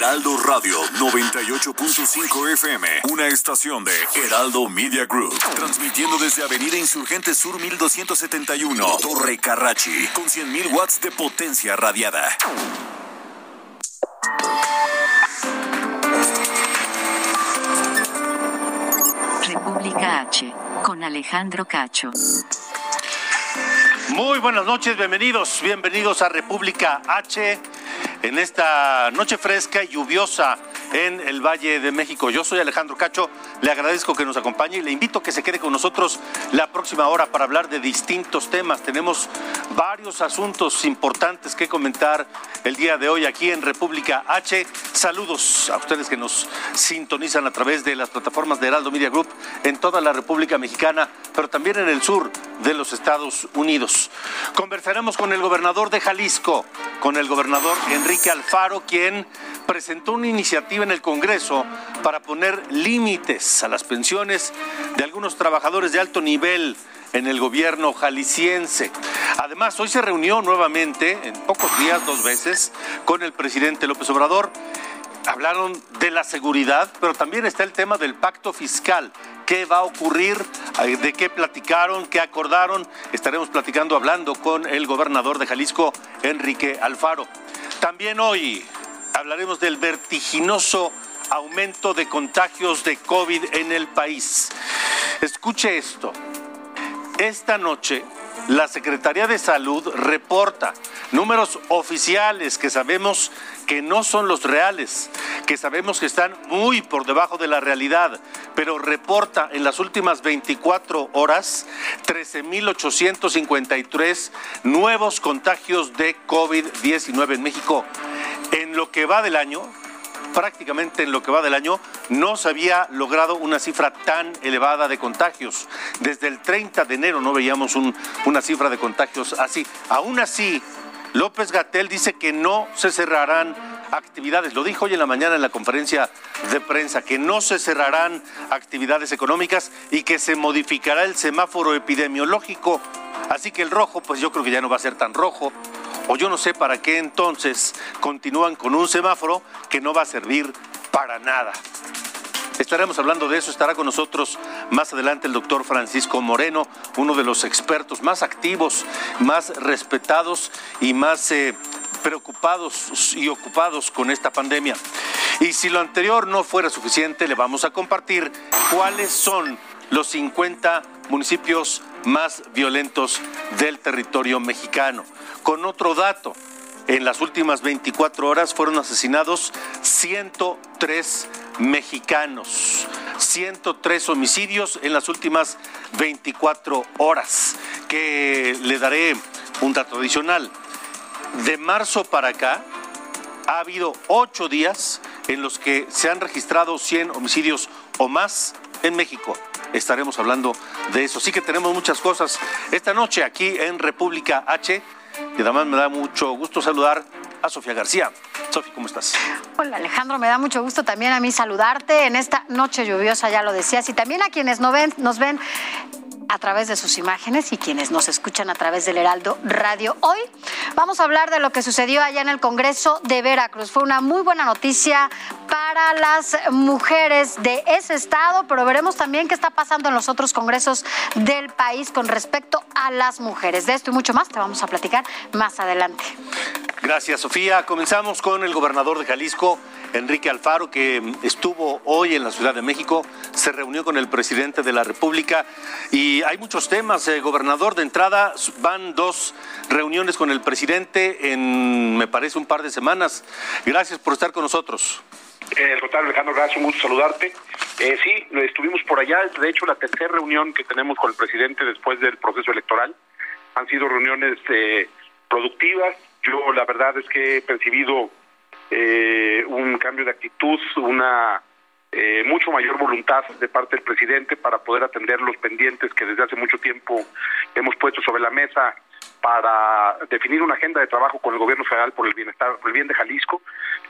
Heraldo Radio 98.5 FM, una estación de Heraldo Media Group, transmitiendo desde Avenida Insurgente Sur 1271, Torre Carrachi, con 100.000 watts de potencia radiada. República H, con Alejandro Cacho. Muy buenas noches, bienvenidos, bienvenidos a República H en esta noche fresca y lluviosa en el Valle de México. Yo soy Alejandro Cacho, le agradezco que nos acompañe y le invito a que se quede con nosotros la próxima hora para hablar de distintos temas. Tenemos varios asuntos importantes que comentar el día de hoy aquí en República H. Saludos a ustedes que nos sintonizan a través de las plataformas de Heraldo Media Group en toda la República Mexicana, pero también en el sur de los Estados Unidos. Conversaremos con el gobernador de Jalisco, con el gobernador Enrique Alfaro, quien presentó una iniciativa en el Congreso para poner límites a las pensiones de algunos trabajadores de alto nivel en el gobierno jalisciense. Además, hoy se reunió nuevamente, en pocos días, dos veces, con el presidente López Obrador. Hablaron de la seguridad, pero también está el tema del pacto fiscal. ¿Qué va a ocurrir? ¿De qué platicaron? ¿Qué acordaron? Estaremos platicando, hablando con el gobernador de Jalisco, Enrique Alfaro. También hoy hablaremos del vertiginoso aumento de contagios de COVID en el país. Escuche esto. Esta noche, la Secretaría de Salud reporta números oficiales que sabemos que no son los reales, que sabemos que están muy por debajo de la realidad, pero reporta en las últimas 24 horas 13.853 nuevos contagios de COVID-19 en México. En lo que va del año, prácticamente en lo que va del año, no se había logrado una cifra tan elevada de contagios. Desde el 30 de enero no veíamos un- una cifra de contagios así. Aún así, López Gatel dice que no se cerrarán actividades. Lo dijo hoy en la mañana en la conferencia de prensa, que no se cerrarán actividades económicas y que se modificará el semáforo epidemiológico. Así que el rojo, pues yo creo que ya no va a ser tan rojo. O yo no sé para qué entonces continúan con un semáforo que no va a servir para nada. Estaremos hablando de eso, estará con nosotros más adelante el doctor Francisco Moreno, uno de los expertos más activos, más respetados y más eh, preocupados y ocupados con esta pandemia. Y si lo anterior no fuera suficiente, le vamos a compartir cuáles son los 50 municipios más violentos del territorio mexicano. Con otro dato, en las últimas 24 horas fueron asesinados 103 mexicanos. 103 homicidios en las últimas 24 horas. Que le daré un dato adicional. De marzo para acá ha habido 8 días en los que se han registrado 100 homicidios o más en México. Estaremos hablando de eso. Sí que tenemos muchas cosas esta noche aquí en República H. Y además me da mucho gusto saludar a Sofía García. Sofía, ¿cómo estás? Hola Alejandro, me da mucho gusto también a mí saludarte en esta noche lluviosa, ya lo decías, y también a quienes no ven, nos ven a través de sus imágenes y quienes nos escuchan a través del Heraldo Radio. Hoy vamos a hablar de lo que sucedió allá en el Congreso de Veracruz. Fue una muy buena noticia para las mujeres de ese estado, pero veremos también qué está pasando en los otros congresos del país con respecto a las mujeres. De esto y mucho más te vamos a platicar más adelante. Gracias, Sofía. Comenzamos con el gobernador de Jalisco, Enrique Alfaro, que estuvo hoy en la Ciudad de México, se reunió con el presidente de la República y hay muchos temas. Eh, gobernador, de entrada van dos reuniones con el presidente en, me parece, un par de semanas. Gracias por estar con nosotros. Eh, Rotario Alejandro, gracias, un gusto saludarte. Eh, sí, estuvimos por allá, de hecho la tercera reunión que tenemos con el presidente después del proceso electoral. Han sido reuniones eh, productivas, Yo la verdad es que he percibido eh, un cambio de actitud, una eh, mucho mayor voluntad de parte del presidente para poder atender los pendientes que desde hace mucho tiempo hemos puesto sobre la mesa para definir una agenda de trabajo con el gobierno federal por el bienestar, por el bien de Jalisco.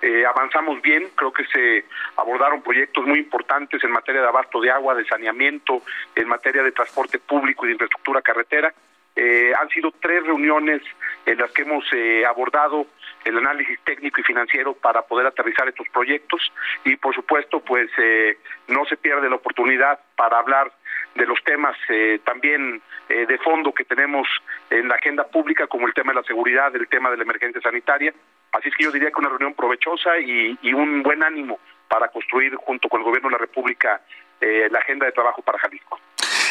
Eh, avanzamos bien, creo que se abordaron proyectos muy importantes en materia de abasto de agua, de saneamiento, en materia de transporte público y de infraestructura carretera. Eh, han sido tres reuniones en las que hemos eh, abordado el análisis técnico y financiero para poder aterrizar estos proyectos y por supuesto pues eh, no se pierde la oportunidad para hablar de los temas eh, también eh, de fondo que tenemos en la agenda pública como el tema de la seguridad, el tema de la emergencia sanitaria. Así es que yo diría que una reunión provechosa y, y un buen ánimo para construir junto con el gobierno de la República la agenda de trabajo para Jalisco.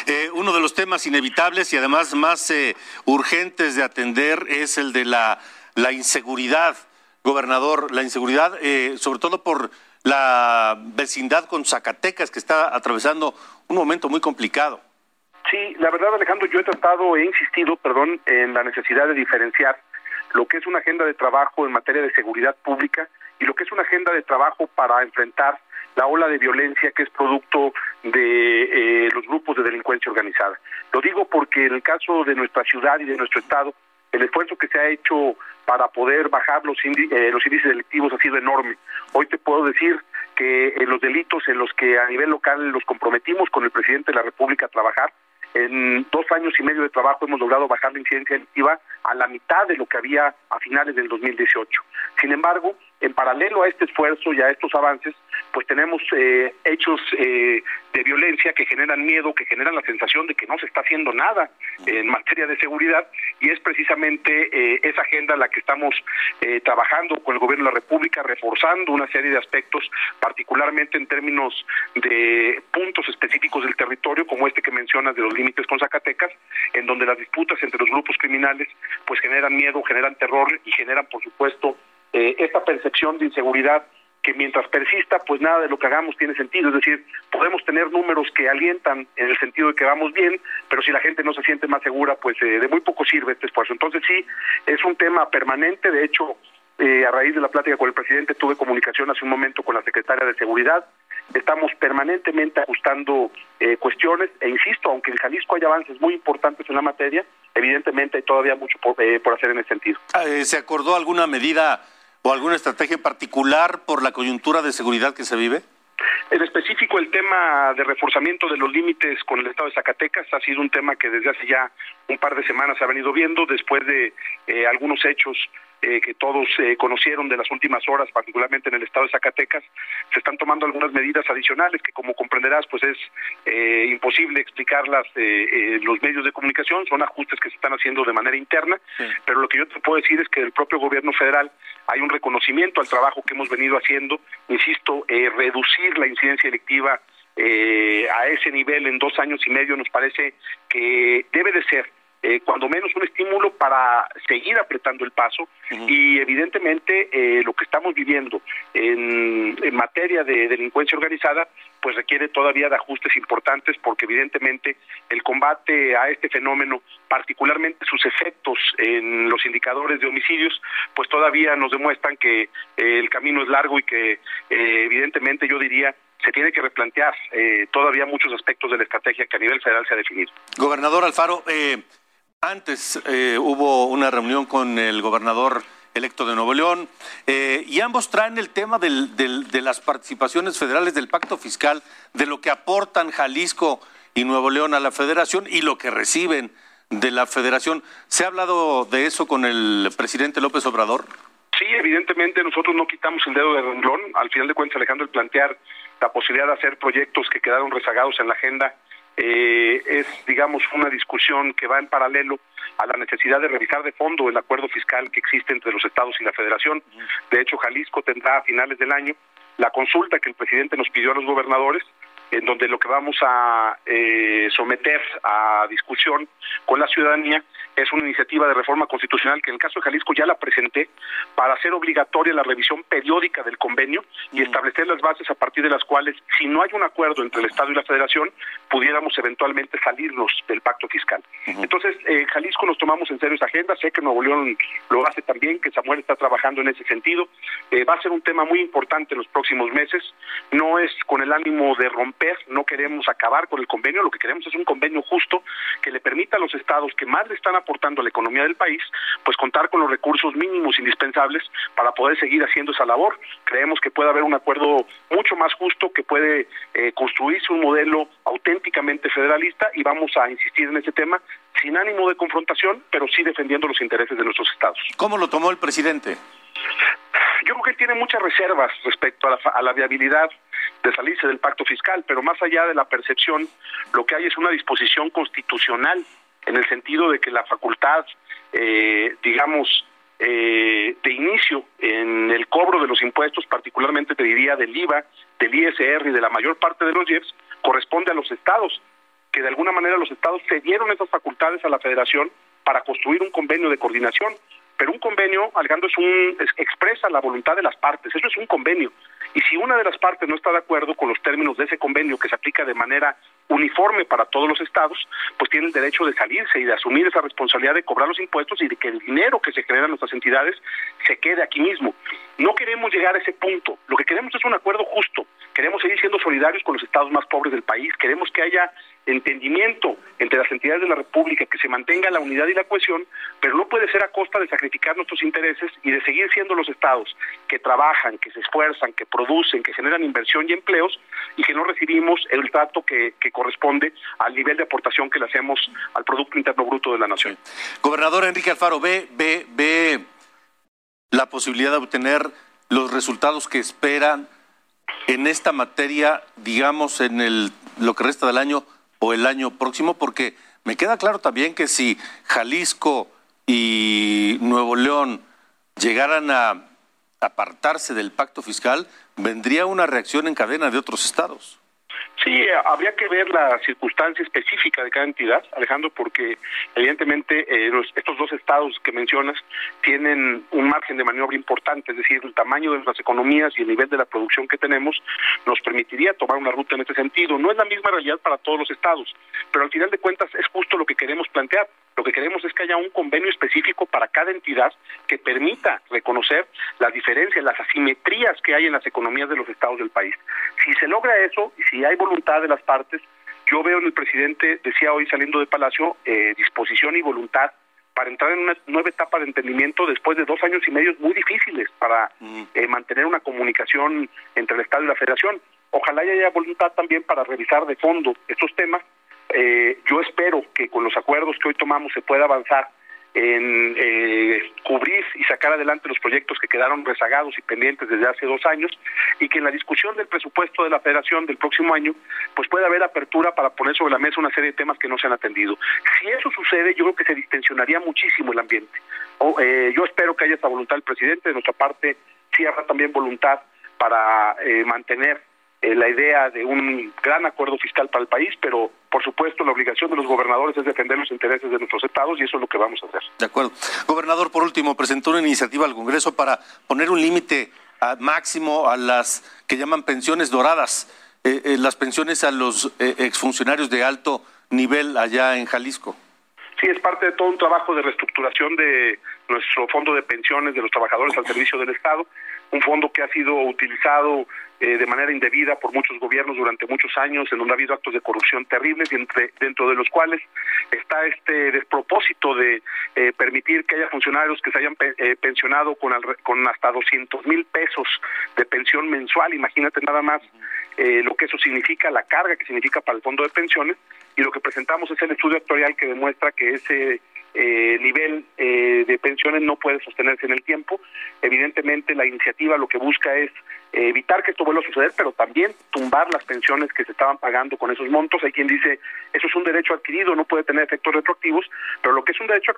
Eh, uno de los temas inevitables y además más eh, urgentes de atender es el de la, la inseguridad, gobernador, la inseguridad, eh, sobre todo por la vecindad con Zacatecas, que está atravesando un momento muy complicado. Sí, la verdad, Alejandro, yo he tratado, he insistido, perdón, en la necesidad de diferenciar lo que es una agenda de trabajo en materia de seguridad pública y lo que es una agenda de trabajo para enfrentar la ola de violencia que es producto de eh, los grupos de delincuencia organizada. Lo digo porque en el caso de nuestra ciudad y de nuestro estado, el esfuerzo que se ha hecho para poder bajar los, eh, los índices delictivos ha sido enorme. Hoy te puedo decir que en los delitos en los que a nivel local los comprometimos con el presidente de la República a trabajar, en dos años y medio de trabajo hemos logrado bajar la incidencia delictiva a la mitad de lo que había a finales del 2018. Sin embargo, en paralelo a este esfuerzo y a estos avances, pues tenemos eh, hechos eh, de violencia que generan miedo, que generan la sensación de que no se está haciendo nada en materia de seguridad y es precisamente eh, esa agenda la que estamos trabajando con el gobierno de la República, reforzando una serie de aspectos, particularmente en términos de puntos específicos del territorio, como este que mencionas de los límites con Zacatecas, en donde las disputas entre los grupos criminales pues generan miedo, generan terror y generan, por supuesto, eh, esta percepción de inseguridad que mientras persista, pues nada de lo que hagamos tiene sentido. Es decir, podemos tener números que alientan en el sentido de que vamos bien, pero si la gente no se siente más segura, pues eh, de muy poco sirve este esfuerzo. Entonces sí, es un tema permanente. De hecho, eh, a raíz de la plática con el presidente, tuve comunicación hace un momento con la secretaria de Seguridad. Estamos permanentemente ajustando cuestiones e insisto, aunque en Jalisco hay avances muy importantes en la materia, evidentemente hay todavía mucho por, por hacer en ese sentido. Ah, ¿Se acordó alguna medida? O alguna estrategia particular por la coyuntura de seguridad que se vive? En específico, el tema de reforzamiento de los límites con el estado de Zacatecas ha sido un tema que desde hace ya un par de semanas se ha venido viendo después de eh, algunos hechos eh, que todos eh, conocieron de las últimas horas, particularmente en el estado de Zacatecas, se están tomando algunas medidas adicionales que, como comprenderás, pues es eh, imposible explicarlas en los medios de comunicación, son ajustes que se están haciendo de manera interna, pero lo que yo te puedo decir es que el propio gobierno federal hay un reconocimiento al trabajo que hemos venido haciendo, insisto, reducir la incidencia electiva a ese nivel en dos años y medio nos parece que debe de ser eh, cuando menos un estímulo para seguir apretando el paso y evidentemente eh, lo que estamos viviendo en, materia de delincuencia organizada pues requiere todavía de ajustes importantes porque evidentemente el combate a este fenómeno particularmente sus efectos en los indicadores de homicidios pues todavía nos demuestran que eh, el camino es largo y que evidentemente yo diría se tiene que replantear todavía muchos aspectos de la estrategia que a nivel federal se ha definido. Gobernador Alfaro, eh, antes eh, hubo una reunión con el gobernador electo de Nuevo León eh, y ambos traen el tema de las participaciones federales del pacto fiscal, de lo que aportan Jalisco y Nuevo León a la federación y lo que reciben de la federación. ¿Se ha hablado de eso con el presidente López Obrador? Sí, evidentemente nosotros no quitamos el dedo de renglón. Al final de cuentas, Alejandro, el plantear la posibilidad de hacer proyectos que quedaron rezagados en la agenda eh, es, digamos, una discusión que va en paralelo a la necesidad de revisar de fondo el acuerdo fiscal que existe entre los estados y la federación. De hecho, Jalisco tendrá a finales del año la consulta que el presidente nos pidió a los gobernadores en donde lo que vamos a eh, someter a discusión con la ciudadanía es una iniciativa de reforma constitucional que en el caso de Jalisco ya la presenté para hacer obligatoria la revisión periódica del convenio y establecer las bases a partir de las cuales, si no hay un acuerdo entre el Estado y la Federación, pudiéramos eventualmente salirnos del pacto fiscal. Entonces, en Jalisco nos tomamos en serio esa agenda, sé que Nuevo León lo hace también, que Samuel está trabajando en ese sentido. Eh, va a ser un tema muy importante en los próximos meses, no es con el ánimo de romper, no queremos acabar con el convenio, lo que queremos es un convenio justo que le permita a los estados que más le están aportando a la economía del país, pues contar con los recursos mínimos indispensables para poder seguir haciendo esa labor. Creemos que puede haber un acuerdo mucho más justo, que puede eh, construirse un modelo auténticamente federalista y vamos a insistir en ese tema sin ánimo de confrontación, pero sí defendiendo los intereses de nuestros estados. ¿Cómo lo tomó el presidente? Yo creo que él tiene muchas reservas respecto a la, a la viabilidad de salirse del pacto fiscal, pero más allá de la percepción, lo que hay es una disposición constitucional en el sentido de que la facultad, eh, digamos, eh, de inicio en el cobro de los impuestos, particularmente te diría del IVA, del ISR y de la mayor parte de los IEPS, corresponde a los estados, que de alguna manera los estados cedieron esas facultades a la federación para construir un convenio de coordinación. Pero un convenio, Alejandro, es un, expresa la voluntad de las partes, eso es un convenio. Y si una de las partes no está de acuerdo con los términos de ese convenio que se aplica de manera uniforme para todos los estados, pues tiene el derecho de salirse y de asumir esa responsabilidad de cobrar los impuestos y de que el dinero que se genera en nuestras entidades se quede aquí mismo. No queremos llegar a ese punto. Lo que queremos es un acuerdo justo. Queremos seguir siendo solidarios con los estados más pobres del país. Queremos que haya entendimiento entre las entidades de la República, que se mantenga la unidad y la cohesión, pero no puede ser a costa de sacrificar nuestros intereses y de seguir siendo los estados que trabajan, que se esfuerzan, que producen, que generan inversión y empleos y que no recibimos el trato que, corresponde al nivel de aportación que le hacemos al Producto Interno Bruto de la Nación. Gobernador Enrique Alfaro, ve, ve, ve la posibilidad de obtener los resultados que esperan en esta materia, digamos, en lo que resta del año o el año próximo, porque me queda claro también que si Jalisco y Nuevo León llegaran a apartarse del pacto fiscal, vendría una reacción en cadena de otros estados. Sí, habría que ver la circunstancia específica de cada entidad, Alejandro, porque evidentemente eh, estos dos estados que mencionas tienen un margen de maniobra importante, es decir, el tamaño de nuestras economías y el nivel de la producción que tenemos nos permitiría tomar una ruta en este sentido. No es la misma realidad para todos los estados, pero al final de cuentas es justo lo que queremos plantear. Lo que queremos es que haya un convenio específico para cada entidad que permita reconocer las diferencias, las asimetrías que hay en las economías de los estados del país. Si se logra eso y si hay voluntad de las partes, yo veo en el presidente, decía hoy saliendo de Palacio, eh, disposición y voluntad para entrar en una nueva etapa de entendimiento después de dos años y medio muy difíciles para eh, mantener una comunicación entre el Estado y la Federación. Ojalá haya voluntad también para revisar de fondo estos temas eh, yo espero que con los acuerdos que hoy tomamos se pueda avanzar en eh, cubrir y sacar adelante los proyectos que quedaron rezagados y pendientes desde hace dos años y que en la discusión del presupuesto de la federación del próximo año pues pueda haber apertura para poner sobre la mesa una serie de temas que no se han atendido. Si eso sucede yo creo que se distensionaría muchísimo el ambiente. O, eh, yo espero que haya esta voluntad del presidente, de nuestra parte sí habrá también voluntad para eh, mantener eh, la idea de un gran acuerdo fiscal para el país, pero por supuesto la obligación de los gobernadores es defender los intereses de nuestros estados y eso es lo que vamos a hacer. De acuerdo. Gobernador, por último, presentó una iniciativa al Congreso para poner un límite máximo a las que llaman pensiones doradas, eh, eh, las pensiones a los exfuncionarios de alto nivel allá en Jalisco. Sí, es parte de todo un trabajo de reestructuración de nuestro fondo de pensiones de los trabajadores al servicio del Estado, un fondo que ha sido utilizado eh, de manera indebida por muchos gobiernos durante muchos años, en donde ha habido actos de corrupción terribles, y entre, dentro de los cuales está este despropósito de eh, permitir que haya funcionarios que se hayan eh, pensionado con, con hasta 200 mil pesos de pensión mensual. Imagínate nada más lo que eso significa, la carga que significa para el fondo de pensiones, y lo que presentamos es el estudio actuarial que demuestra que ese eh, nivel eh, de pensiones no puede sostenerse en el tiempo. Evidentemente la iniciativa lo que busca es eh, evitar que esto vuelva a suceder, pero también tumbar las pensiones que se estaban pagando con esos montos. Hay quien dice, eso es un derecho adquirido, no puede tener efectos retroactivos, pero lo que es un derecho,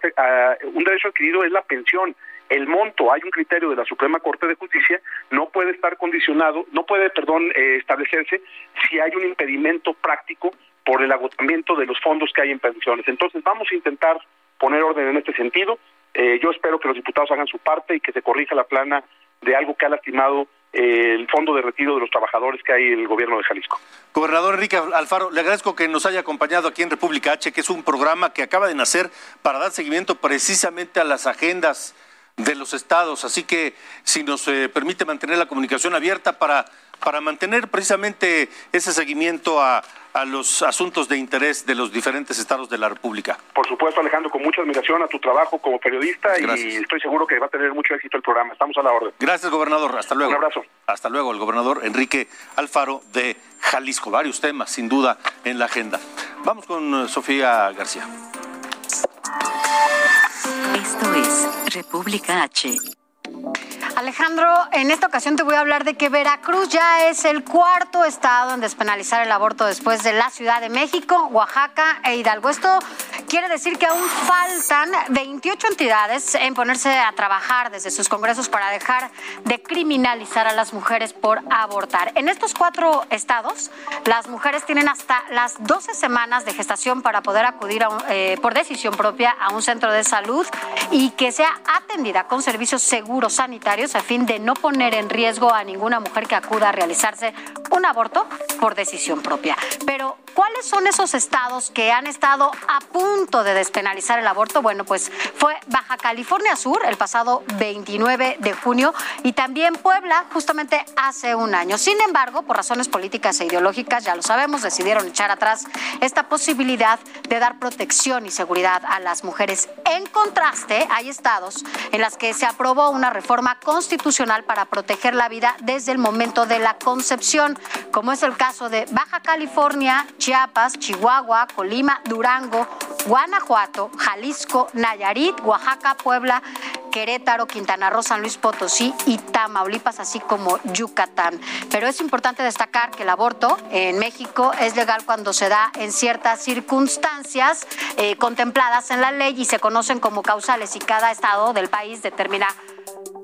un derecho adquirido es la pensión. El monto, hay un criterio de la Suprema Corte de Justicia, no puede estar condicionado, no puede, perdón, eh, establecerse si hay un impedimento práctico por el agotamiento de los fondos que hay en pensiones. Entonces vamos a intentar poner orden en este sentido. Eh, yo espero que los diputados hagan su parte y que se corrija la plana de algo que ha lastimado eh, el fondo de retiro de los trabajadores que hay en el gobierno de Jalisco. Gobernador Enrique Alfaro, le agradezco que nos haya acompañado aquí en República H, que es un programa que acaba de nacer para dar seguimiento precisamente a las agendas de los estados. Así que si nos eh, permite mantener la comunicación abierta para, para mantener precisamente ese seguimiento a, a los asuntos de interés de los diferentes estados de la República. Por supuesto, Alejandro, con mucha admiración a tu trabajo como periodista y estoy seguro que va a tener mucho éxito el programa. Estamos a la orden. Gracias, gobernador. Hasta luego. Un abrazo. Hasta luego, el gobernador Enrique Alfaro de Jalisco. Varios temas, sin duda, en la agenda. Vamos con eh, Sofía García. Esto es República H. Alejandro, en esta ocasión te voy a hablar de que Veracruz ya es el cuarto estado en despenalizar el aborto después de la Ciudad de México, Oaxaca e Hidalgo. Esto quiere decir que aún faltan 28 entidades en ponerse a trabajar desde sus congresos para dejar de criminalizar a las mujeres por abortar. En estos cuatro estados, las mujeres tienen hasta las 12 semanas de gestación para poder acudir eh, por decisión propia a un centro de salud y que sea atendida con servicios seguros sanitarios a fin de no poner en riesgo a ninguna mujer que acuda a realizarse un aborto por decisión propia. Pero, ¿cuáles son esos estados que han estado a punto de despenalizar el aborto? Bueno, pues fue Baja California Sur el pasado 29 de junio y también Puebla justamente hace un año. Sin embargo, por razones políticas e ideológicas, ya lo sabemos, decidieron echar atrás esta posibilidad de dar protección y seguridad a las mujeres. En contraste, hay estados en las que se aprobó una reforma constitucional para proteger la vida desde el momento de la concepción, como es el caso de Baja California, Chiapas, Chihuahua, Colima, Durango, Guanajuato, Jalisco, Nayarit, Oaxaca, Puebla, Querétaro, Quintana Roo, San Luis Potosí y Tamaulipas, así como Yucatán. Pero es importante destacar que el aborto en México es legal cuando se da en ciertas circunstancias eh, contempladas en la ley y se conocen como causales y cada estado del país determina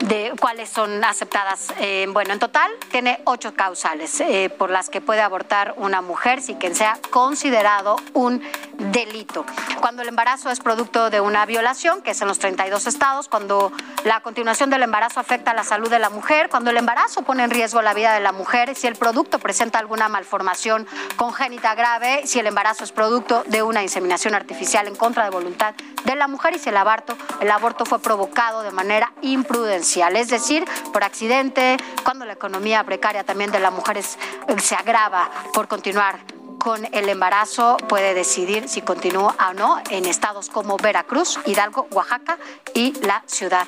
de cuáles son aceptadas. Eh, bueno, en total tiene ocho causales eh, por las que puede abortar una mujer sin que sea considerado un delito. Cuando el embarazo es producto de una violación, que es en los 32 estados, cuando la continuación del embarazo afecta a la salud de la mujer, cuando el embarazo pone en riesgo la vida de la mujer, si el producto presenta alguna malformación congénita grave, si el embarazo es producto de una inseminación artificial en contra de voluntad de la mujer y si el aborto, el aborto fue provocado de manera imprudencial, es decir, por accidente, cuando la economía precaria también de la mujer se agrava por continuar con el embarazo puede decidir si continúa o no en estados como Veracruz, Hidalgo, Oaxaca y la Ciudad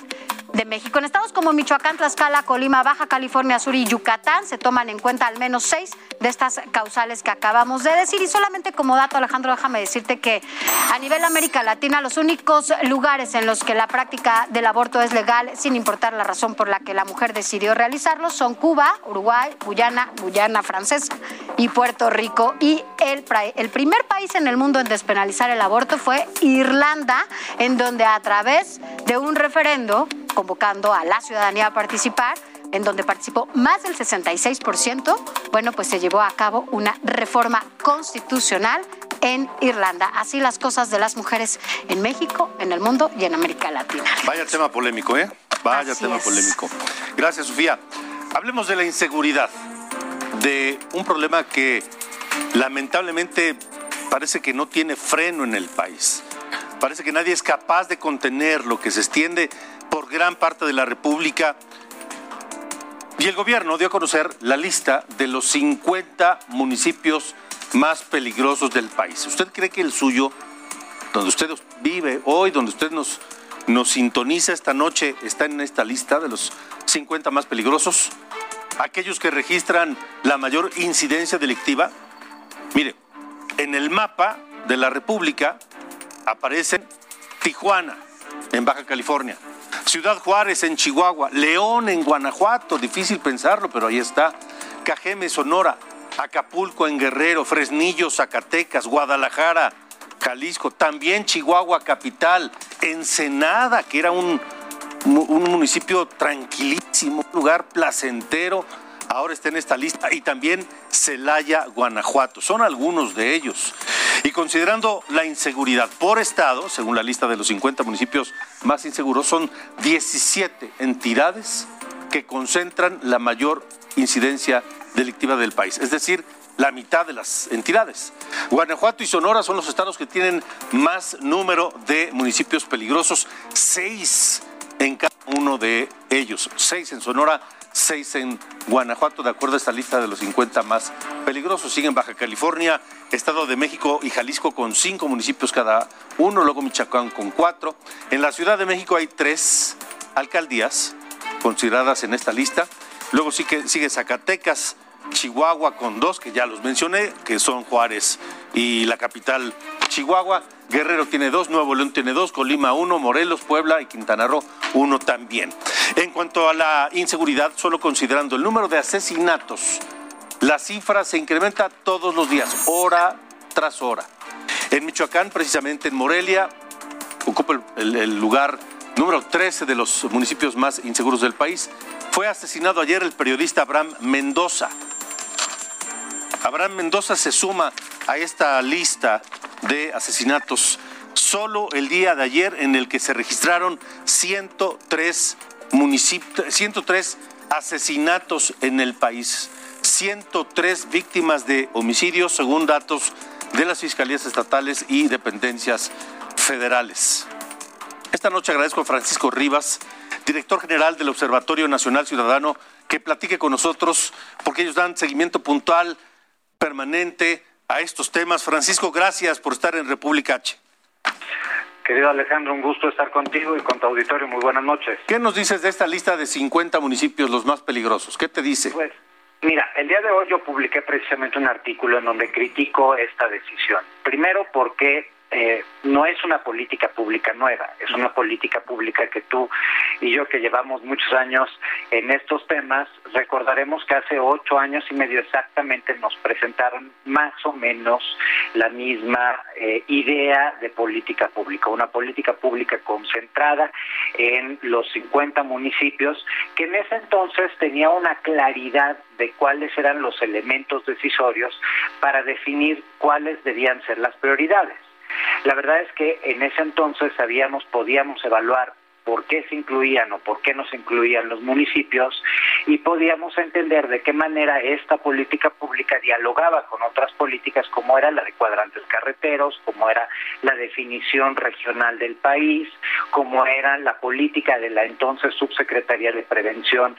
de México. En estados como Michoacán, Tlaxcala, Colima, Baja California Sur y Yucatán se toman en cuenta al menos seis de estas causales que acabamos de decir. Y solamente como dato, Alejandro, déjame decirte que a nivel América Latina, los únicos lugares en los que la práctica del aborto es legal, sin importar la razón por la que la mujer decidió realizarlo, son Cuba, Uruguay, Guyana, Guyana Francesa y Puerto Rico. Y el, el primer país en el mundo en despenalizar el aborto fue Irlanda, en donde a través de un referendo convocando a la ciudadanía a participar, en donde participó más del 66%, bueno, pues se llevó a cabo una reforma constitucional en Irlanda. Así las cosas de las mujeres en México, en el mundo y en América Latina. Vaya tema polémico, ¿eh? Vaya tema polémico. Gracias, Sofía. Hablemos de la inseguridad, de un problema que lamentablemente parece que no tiene freno en el país. Parece que nadie es capaz de contener lo que se extiende por gran parte de la República. Y el gobierno dio a conocer la lista de los 50 municipios más peligrosos del país. ¿Usted cree que el suyo, donde usted vive hoy, donde usted nos, nos sintoniza esta noche, está en esta lista de los 50 más peligrosos? Aquellos que registran la mayor incidencia delictiva. Mire, en el mapa de la República aparecen Tijuana, en Baja California, Ciudad Juárez en Chihuahua, León en Guanajuato, difícil pensarlo, pero ahí está, Cajeme, Sonora, Acapulco en Guerrero, Fresnillo, Zacatecas, Guadalajara, Jalisco, también Chihuahua capital, Ensenada, que era un, un municipio tranquilísimo, un lugar placentero, ahora está en esta lista, y también Celaya, Guanajuato. Son algunos de ellos. Y considerando la inseguridad por estado, según la lista de los 50 municipios más inseguros, son 17 entidades que concentran la mayor incidencia delictiva del país, es decir, la mitad de las entidades. Guanajuato y Sonora son los estados que tienen más número de municipios peligrosos, seis en cada uno de ellos, seis en Sonora, seis en Guanajuato, de acuerdo a esta lista de los 50 más peligrosos. Siguen Baja California, Estado de México y Jalisco con cinco municipios cada uno, luego Michoacán con cuatro. En la Ciudad de México hay tres alcaldías consideradas en esta lista. Luego sigue, sigue Zacatecas, Chihuahua con dos, que ya los mencioné, que son Juárez y la capital Chihuahua. Guerrero tiene dos, Nuevo León tiene dos, Colima uno, Morelos, Puebla y Quintana Roo uno también. En cuanto a la inseguridad, solo considerando el número de asesinatos, la cifra se incrementa todos los días, hora tras hora. En Michoacán, precisamente en Morelia, ocupa el, el lugar número 13 de los municipios más inseguros del país. Fue asesinado ayer el periodista Abraham Mendoza. Abraham Mendoza se suma a esta lista de asesinatos solo el día de ayer en el que se registraron 103 municipios, 103 asesinatos en el país, 103 víctimas de homicidios según datos de las fiscalías estatales y dependencias federales. Esta noche agradezco a Francisco Rivas, director general del Observatorio Nacional Ciudadano, que platique con nosotros porque ellos dan seguimiento puntual, permanente a estos temas. Francisco, gracias por estar en República H. Querido Alejandro, un gusto estar contigo y con tu auditorio. Muy buenas noches. ¿Qué nos dices de esta lista de 50 municipios los más peligrosos? ¿Qué te dice? Pues, mira, el día de hoy yo publiqué precisamente un artículo en donde critico esta decisión. Primero porque eh, no es una política pública nueva, es una política pública que tú y yo que llevamos muchos años en estos temas, recordaremos que hace ocho años y medio exactamente nos presentaron más o menos la misma eh, idea de política pública, una política pública concentrada en los 50 municipios, que en ese entonces tenía una claridad de cuáles eran los elementos decisorios para definir cuáles debían ser las prioridades. La verdad es que en ese entonces sabíamos, podíamos evaluar por qué se incluían o por qué no se incluían los municipios y podíamos entender de qué manera esta política pública dialogaba con otras políticas como era la de cuadrantes carreteros, como era la definición regional del país, como era la política de la entonces subsecretaría de prevención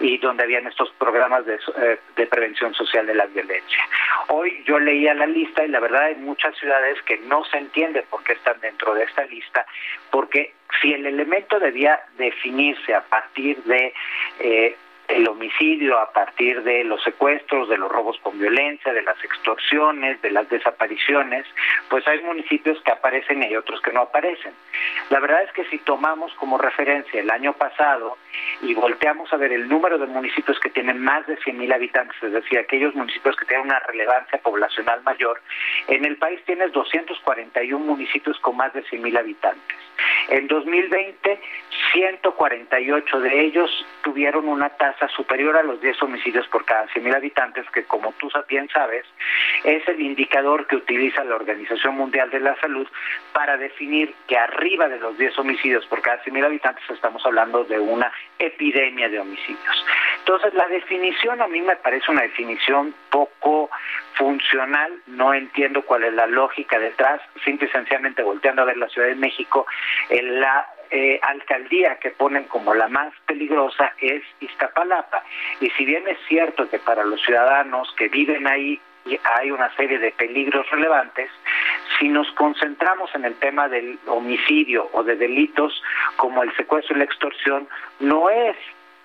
y donde habían estos programas de, eh, prevención social de la violencia. Hoy yo leía la lista y la verdad hay muchas ciudades que no se entiende por qué están dentro de esta lista, porque si el elemento debía definirse a partir de eh, el homicidio a partir de los secuestros, de los robos con violencia, de las extorsiones, de las desapariciones, pues hay municipios que aparecen y hay otros que no aparecen. La verdad es que si tomamos como referencia el año pasado y volteamos a ver el número de municipios que tienen más de 100.000 habitantes, es decir, aquellos municipios que tienen una relevancia poblacional mayor, en el país tienes 241 municipios con más de 100.000 habitantes. En 2020, 148 de ellos tuvieron una tasa superior a los 10 homicidios por cada 100.000 habitantes, que como tú bien sabes, es el indicador que utiliza la Organización Mundial de la Salud para definir que arriba de los 10 homicidios por cada 100.000 habitantes estamos hablando de una epidemia de homicidios. Entonces, la definición a mí me parece una definición poco funcional, no entiendo cuál es la lógica detrás, simple y sencillamente volteando a ver la Ciudad de México, en la eh, alcaldía que ponen como la más peligrosa es Iztapalapa. Y si bien es cierto que para los ciudadanos que viven ahí hay una serie de peligros relevantes, si nos concentramos en el tema del homicidio o de delitos como el secuestro y la extorsión, no es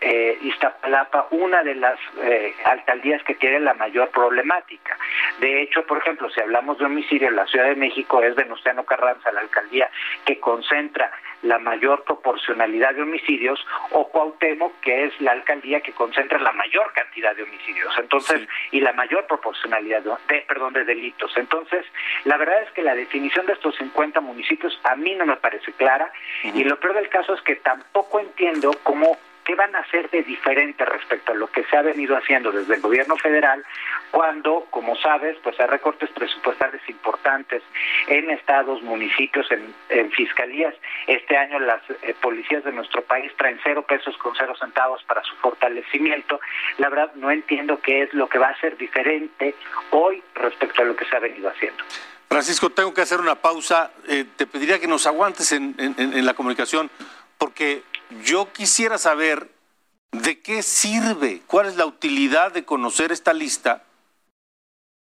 eh, Iztapalapa una de las eh, alcaldías que tiene la mayor problemática. De hecho, por ejemplo, si hablamos de homicidio en la Ciudad de México, es Venustiano Carranza, la alcaldía que concentra la mayor proporcionalidad de homicidios, o Cuauhtémoc, que es la alcaldía que concentra la mayor cantidad de homicidios, entonces, y la mayor proporcionalidad de, perdón, de delitos. Entonces, la verdad es que la definición de estos 50 municipios a mí no me parece clara, y lo peor del caso es que tampoco entiendo cómo ¿qué van a hacer de diferente respecto a lo que se ha venido haciendo desde el gobierno federal cuando, como sabes, pues hay recortes presupuestales importantes en estados, municipios, en, fiscalías? Este año las eh, policías de nuestro país traen cero pesos con cero centavos para su fortalecimiento. La verdad, no entiendo qué es lo que va a ser diferente hoy respecto a lo que se ha venido haciendo. Francisco, tengo que hacer una pausa. Eh, te pediría que nos aguantes en, la comunicación, porque yo quisiera saber de qué sirve, cuál es la utilidad de conocer esta lista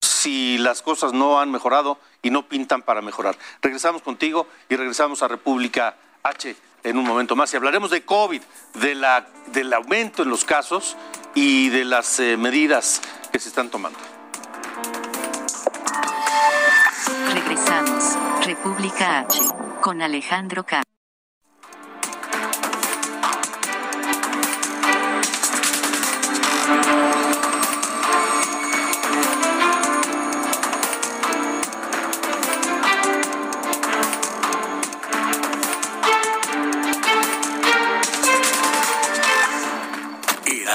si las cosas no han mejorado y no pintan para mejorar. Regresamos contigo y regresamos a República H en un momento más y hablaremos de COVID, del aumento en los casos y de las eh, medidas que se están tomando. Regresamos. República H. Con Alejandro K.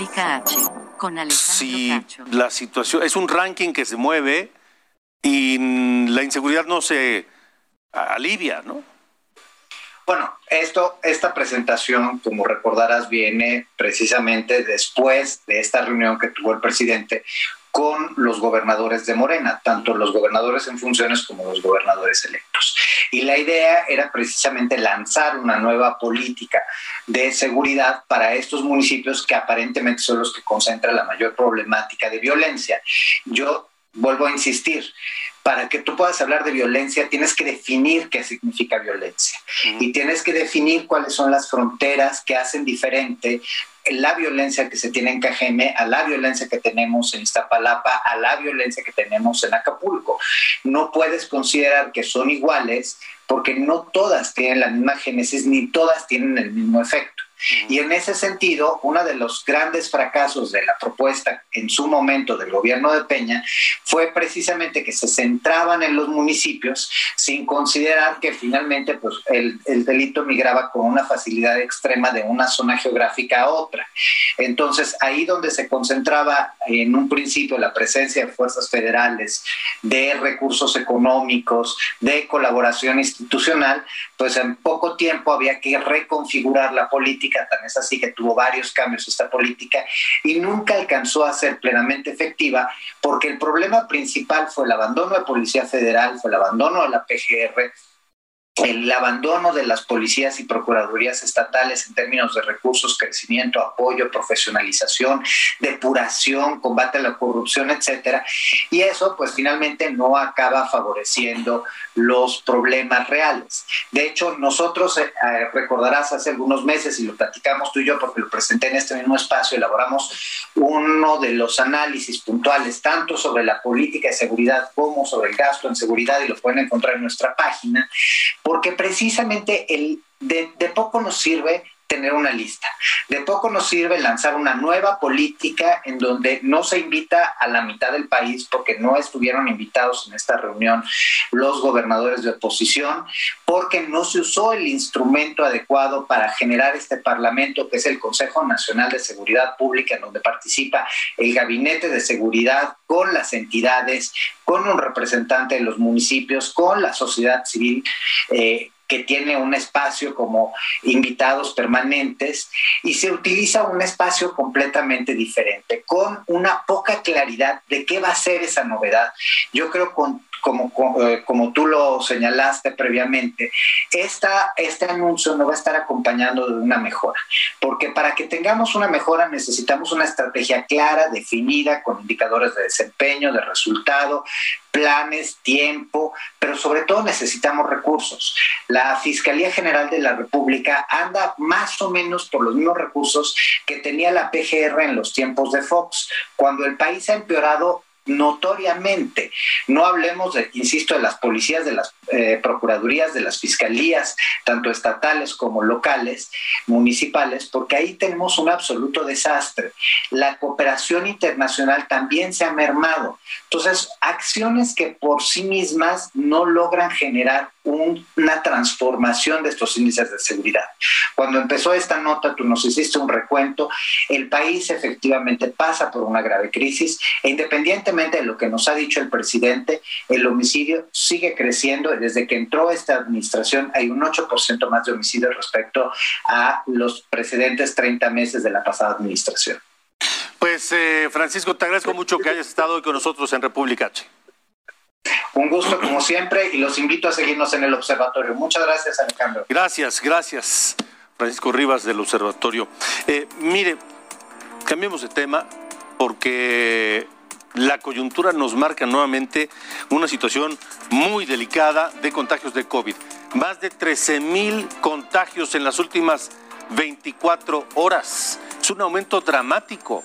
República H con Alejandro si la situación es un ranking que se mueve y la inseguridad no se alivia, ¿no? Bueno, esto, esta presentación, como recordarás, viene precisamente después de esta reunión que tuvo el presidente con los gobernadores de Morena, tanto los gobernadores en funciones como los gobernadores electos. Y la idea era precisamente lanzar una nueva política de seguridad para estos municipios que aparentemente son los que concentran la mayor problemática de violencia. Yo vuelvo a insistir, para que tú puedas hablar de violencia tienes que definir qué significa violencia y tienes que definir cuáles son las fronteras que hacen diferente la violencia que se tiene en Cajeme a la violencia que tenemos en Iztapalapa, a la violencia que tenemos en Acapulco. No puedes considerar que son iguales porque no todas tienen la misma génesis ni todas tienen el mismo efecto. Y en ese sentido, uno de los grandes fracasos de la propuesta en su momento del gobierno de Peña fue precisamente que se centraban en los municipios sin considerar que finalmente pues, el, el delito migraba con una facilidad extrema de una zona geográfica a otra. Entonces, ahí donde se concentraba en un principio la presencia de fuerzas federales, de recursos económicos, de colaboración institucional, pues en poco tiempo había que reconfigurar la política, tan es así que tuvo varios cambios esta política y nunca alcanzó a ser plenamente efectiva porque el problema principal fue el abandono de Policía Federal, fue el abandono de la PGR, el abandono de las policías y procuradurías estatales en términos de recursos, crecimiento, apoyo, profesionalización, depuración, combate a la corrupción, etcétera. Y eso, pues finalmente no acaba favoreciendo los problemas reales. De hecho, nosotros, eh, eh, recordarás hace algunos meses, y lo platicamos tú y yo porque lo presenté en este mismo espacio, elaboramos uno de los análisis puntuales, tanto sobre la política de seguridad como sobre el gasto en seguridad, y lo pueden encontrar en nuestra página porque precisamente el, de, de poco nos sirve tener una lista. De poco nos sirve lanzar una nueva política en donde no se invita a la mitad del país porque no estuvieron invitados en esta reunión los gobernadores de oposición, porque no se usó el instrumento adecuado para generar este parlamento que es el Consejo Nacional de Seguridad Pública, en donde participa el Gabinete de Seguridad con las entidades, con un representante de los municipios, con la sociedad civil. Eh, que tiene un espacio como invitados permanentes y se utiliza un espacio completamente diferente, con una poca claridad de qué va a ser esa novedad. Yo creo con, como, eh, como tú lo señalaste previamente, esta, este anuncio no va a estar acompañando de una mejora, porque para que tengamos una mejora necesitamos una estrategia clara, definida, con indicadores de desempeño, de resultado, planes, tiempo, pero sobre todo necesitamos recursos. La Fiscalía General de la República anda más o menos por los mismos recursos que tenía la PGR en los tiempos de Fox. Cuando el país ha empeorado notoriamente. No hablemos, de, insisto, de las policías, de las eh, procuradurías, de las fiscalías, tanto estatales como locales, municipales, porque ahí tenemos un absoluto desastre. La cooperación internacional también se ha mermado. Entonces, acciones que por sí mismas no logran generar una transformación de estos índices de seguridad. Cuando empezó esta nota, tú nos hiciste un recuento, el país efectivamente pasa por una grave crisis e independientemente de lo que nos ha dicho el presidente, el homicidio sigue creciendo desde que entró esta administración hay un 8% más de homicidios respecto a los precedentes 30 meses de la pasada administración. Pues eh, Francisco, te agradezco mucho que hayas estado hoy con nosotros en República H. Un gusto como siempre y los invito a seguirnos en el observatorio. Muchas gracias, Alejandro. Gracias, gracias. Francisco Rivas del observatorio. Eh, mire, cambiemos de tema porque la coyuntura nos marca nuevamente una situación muy delicada de contagios de COVID. Más de 13 mil contagios en las últimas 24 horas. Es un aumento dramático.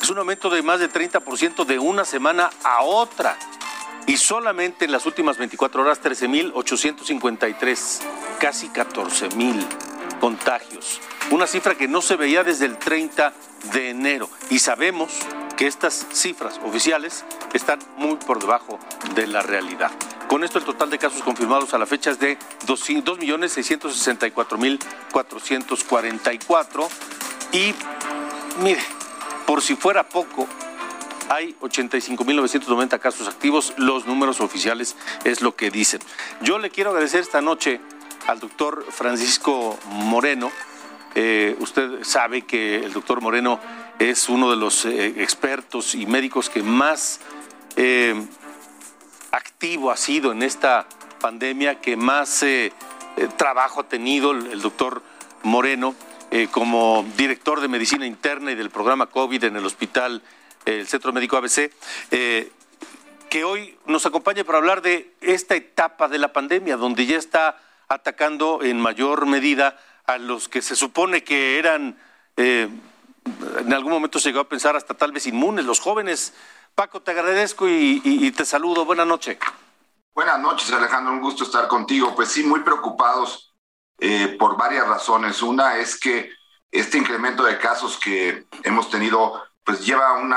Es un aumento de más de 30% de una semana a otra y solamente en las últimas 24 horas 13.853, casi 14.000 contagios. Una cifra que no se veía desde el 30 de enero. Y sabemos que estas cifras oficiales están muy por debajo de la realidad. Con esto el total de casos confirmados a la fecha es de 2.664.444. Y mire, por si fuera poco, hay 85.990 casos activos. Los números oficiales es lo que dicen. Yo le quiero agradecer esta noche al doctor Francisco Moreno. Eh, usted sabe que el doctor Moreno es uno de los eh, expertos y médicos que más eh, activo ha sido en esta pandemia, que más trabajo ha tenido el, el doctor Moreno como director de medicina interna y del programa COVID en el hospital el Centro Médico ABC, eh, que hoy nos acompañe para hablar de esta etapa de la pandemia, donde ya está atacando en mayor medida a los que se supone que eran, eh, en algún momento se llegó a pensar hasta tal vez inmunes, los jóvenes. Paco, te agradezco y, te saludo. Buenas noches. Buenas noches, Alejandro. Un gusto estar contigo. Pues sí, muy preocupados eh, por varias razones. Una es que este incremento de casos que hemos tenido pues lleva un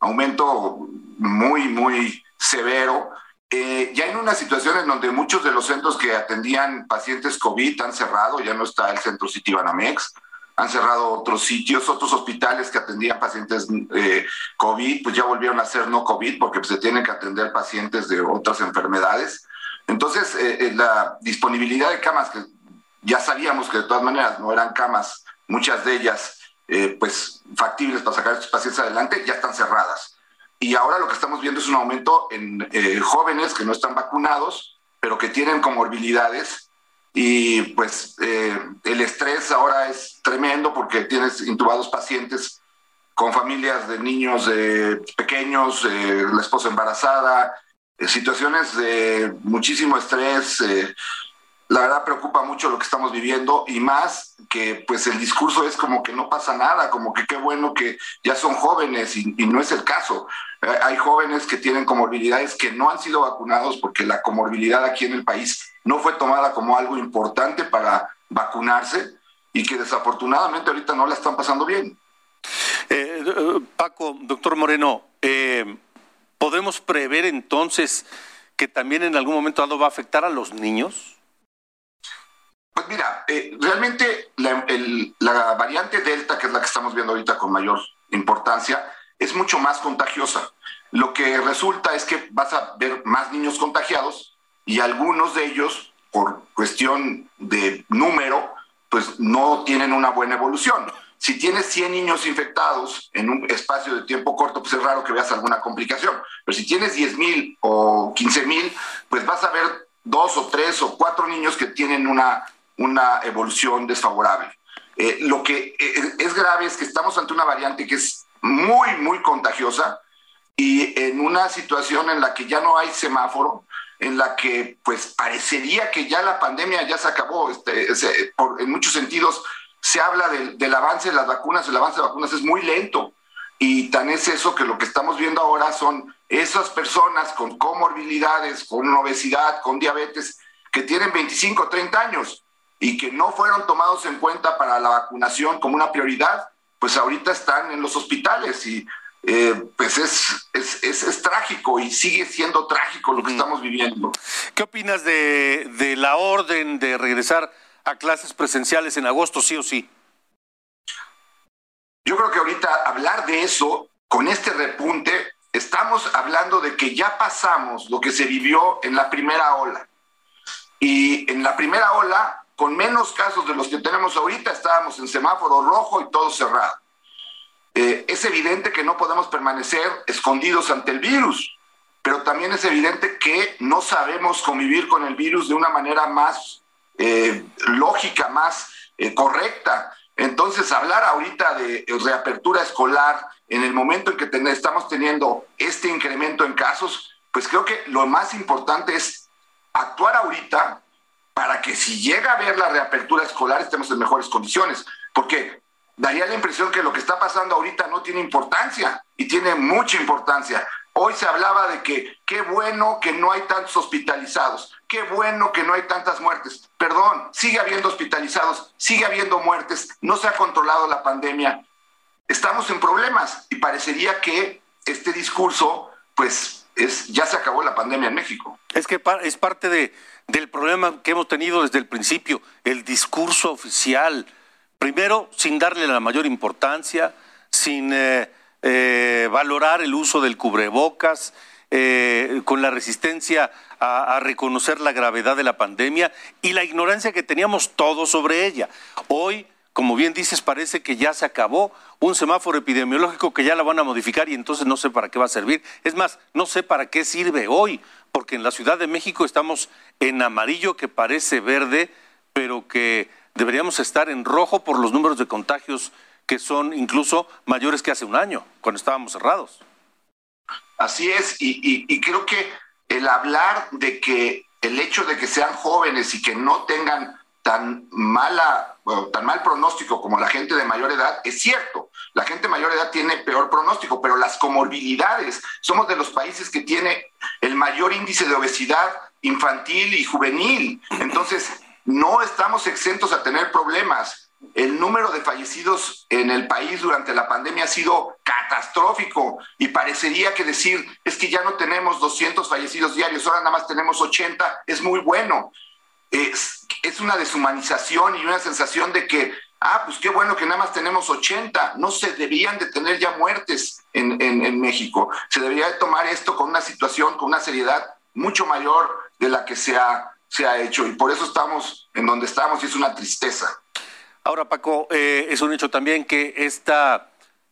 aumento muy, muy severo. Eh, ya en una situación en donde muchos de los centros que atendían pacientes COVID han cerrado, ya no está el centro Citibanamex, han cerrado otros sitios, otros hospitales que atendían pacientes eh, COVID, pues ya volvieron a ser no COVID porque pues, se tienen que atender pacientes de otras enfermedades. Entonces, eh, la disponibilidad de camas, que ya sabíamos que de todas maneras no eran camas, muchas de ellas eh, pues factibles para sacar a estos pacientes adelante, ya están cerradas. Y ahora lo que estamos viendo es un aumento en eh, jóvenes que no están vacunados, pero que tienen comorbilidades. Y pues eh, el estrés ahora es tremendo porque tienes intubados pacientes con familias de niños pequeños, la esposa embarazada, situaciones de muchísimo estrés, la verdad preocupa mucho lo que estamos viviendo y más que pues el discurso es como que no pasa nada, como que qué bueno que ya son jóvenes y, no es el caso. Eh, hay jóvenes que tienen comorbilidades que no han sido vacunados porque la comorbilidad aquí en el país no fue tomada como algo importante para vacunarse y que desafortunadamente ahorita no la están pasando bien. Eh, eh, Paco, doctor Moreno, ¿podemos prever entonces que también en algún momento dado va a afectar a los niños? Pues mira, eh, realmente la, variante Delta, que es la que estamos viendo ahorita con mayor importancia, es mucho más contagiosa. Lo que resulta es que vas a ver más niños contagiados y algunos de ellos, por cuestión de número, pues no tienen una buena evolución. si tienes 100 niños infectados en un espacio de tiempo corto, pues es raro que veas alguna complicación. Pero si tienes 10 mil o 15 mil, pues vas a ver dos o tres o cuatro niños que tienen una, una evolución desfavorable. Eh, lo que eh, es grave es que estamos ante una variante que es muy, muy contagiosa y en una situación en la que ya no hay semáforo, en la que pues parecería que ya la pandemia ya se acabó. Este, en muchos sentidos se habla del, avance de las vacunas, el avance de vacunas es muy lento. Y tan es eso que lo que estamos viendo ahora son esas personas con comorbilidades, con obesidad, con diabetes, que tienen 25 o 30 años y que no fueron tomados en cuenta para la vacunación como una prioridad, pues ahorita están en los hospitales y eh, pues es, es, trágico y sigue siendo trágico lo que estamos viviendo. ¿Qué opinas de, de la orden de regresar a clases presenciales en agosto, sí o sí? Yo creo que ahorita hablar de eso, con este repunte, estamos hablando de que ya pasamos lo que se vivió en la primera ola. Y en la primera ola, con menos casos de los que tenemos ahorita, estábamos en semáforo rojo y todo cerrado. Eh, es evidente que no podemos permanecer escondidos ante el virus, pero también es evidente que no sabemos convivir con el virus de una manera más eh, lógica, más eh, correcta. Entonces, hablar ahorita de reapertura escolar en el momento en que estamos teniendo este incremento en casos, pues creo que lo más importante es actuar ahorita para que si llega a haber la reapertura escolar estemos en mejores condiciones. Porque daría la impresión que lo que está pasando ahorita no tiene importancia y tiene mucha importancia. Hoy se hablaba de que qué bueno que no hay tantos hospitalizados, qué bueno que no hay tantas muertes. Perdón, sigue habiendo hospitalizados, sigue habiendo muertes, no se ha controlado la pandemia. Estamos en problemas y parecería que este discurso, pues, es, ya se acabó la pandemia en México. Es que es parte de, del problema que hemos tenido desde el principio, el discurso oficial Primero, sin darle la mayor importancia, sin eh, eh, valorar el uso del cubrebocas, eh, con la resistencia a, reconocer la gravedad de la pandemia y la ignorancia que teníamos todos sobre ella. Hoy, como bien dices, parece que ya se acabó un semáforo epidemiológico que ya la van a modificar y entonces no sé para qué va a servir. Es más, no sé para qué sirve hoy, porque en la Ciudad de México estamos en amarillo que parece verde, pero que deberíamos estar en rojo por los números de contagios que son incluso mayores que hace un año, cuando estábamos cerrados. Así es, y, creo que el hablar de que el hecho de que sean jóvenes y que no tengan tan mala, tan mal pronóstico como la gente de mayor edad, es cierto. La gente de mayor edad tiene peor pronóstico, pero las comorbilidades, somos de los países que tiene el mayor índice de obesidad infantil y juvenil. Entonces, no estamos exentos a tener problemas. El número de fallecidos en el país durante la pandemia ha sido catastrófico y parecería que decir es que ya no tenemos 200 fallecidos diarios, ahora nada más tenemos 80, es muy bueno. Es, es una deshumanización y una sensación de que, ah, pues qué bueno que nada más tenemos 80, no se deberían de tener ya muertes en, en México. Se debería de tomar esto con una situación, con una seriedad mucho mayor de la que se ha se ha hecho y por eso estamos en donde estamos y es una tristeza. Ahora, Paco, eh, es un hecho también que esta